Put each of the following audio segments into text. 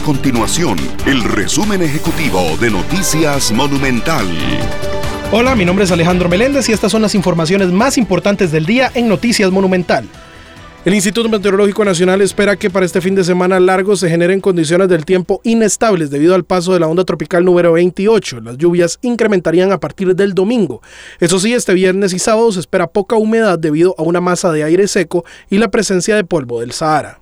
continuación el resumen ejecutivo de Noticias Monumental. Hola, mi nombre es Alejandro Meléndez y estas son las informaciones más importantes del día en Noticias Monumental. El Instituto Meteorológico Nacional espera que para este fin de semana largo se generen condiciones del tiempo inestables debido al paso de la onda tropical número 28. Las lluvias incrementarían a partir del domingo. Eso sí, este viernes y sábado se espera poca humedad debido a una masa de aire seco y la presencia de polvo del Sahara.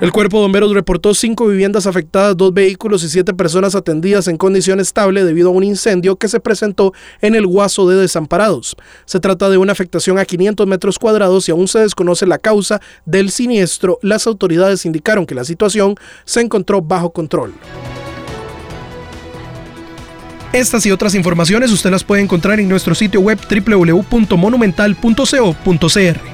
El cuerpo de bomberos reportó cinco viviendas afectadas, dos vehículos y siete personas atendidas en condición estable debido a un incendio que se presentó en el Guaso de Desamparados. Se trata de una afectación a 500 metros cuadrados y aún se desconoce la causa del siniestro. Las autoridades indicaron que la situación se encontró bajo control. Estas y otras informaciones usted las puede encontrar en nuestro sitio web www.monumental.co.cr.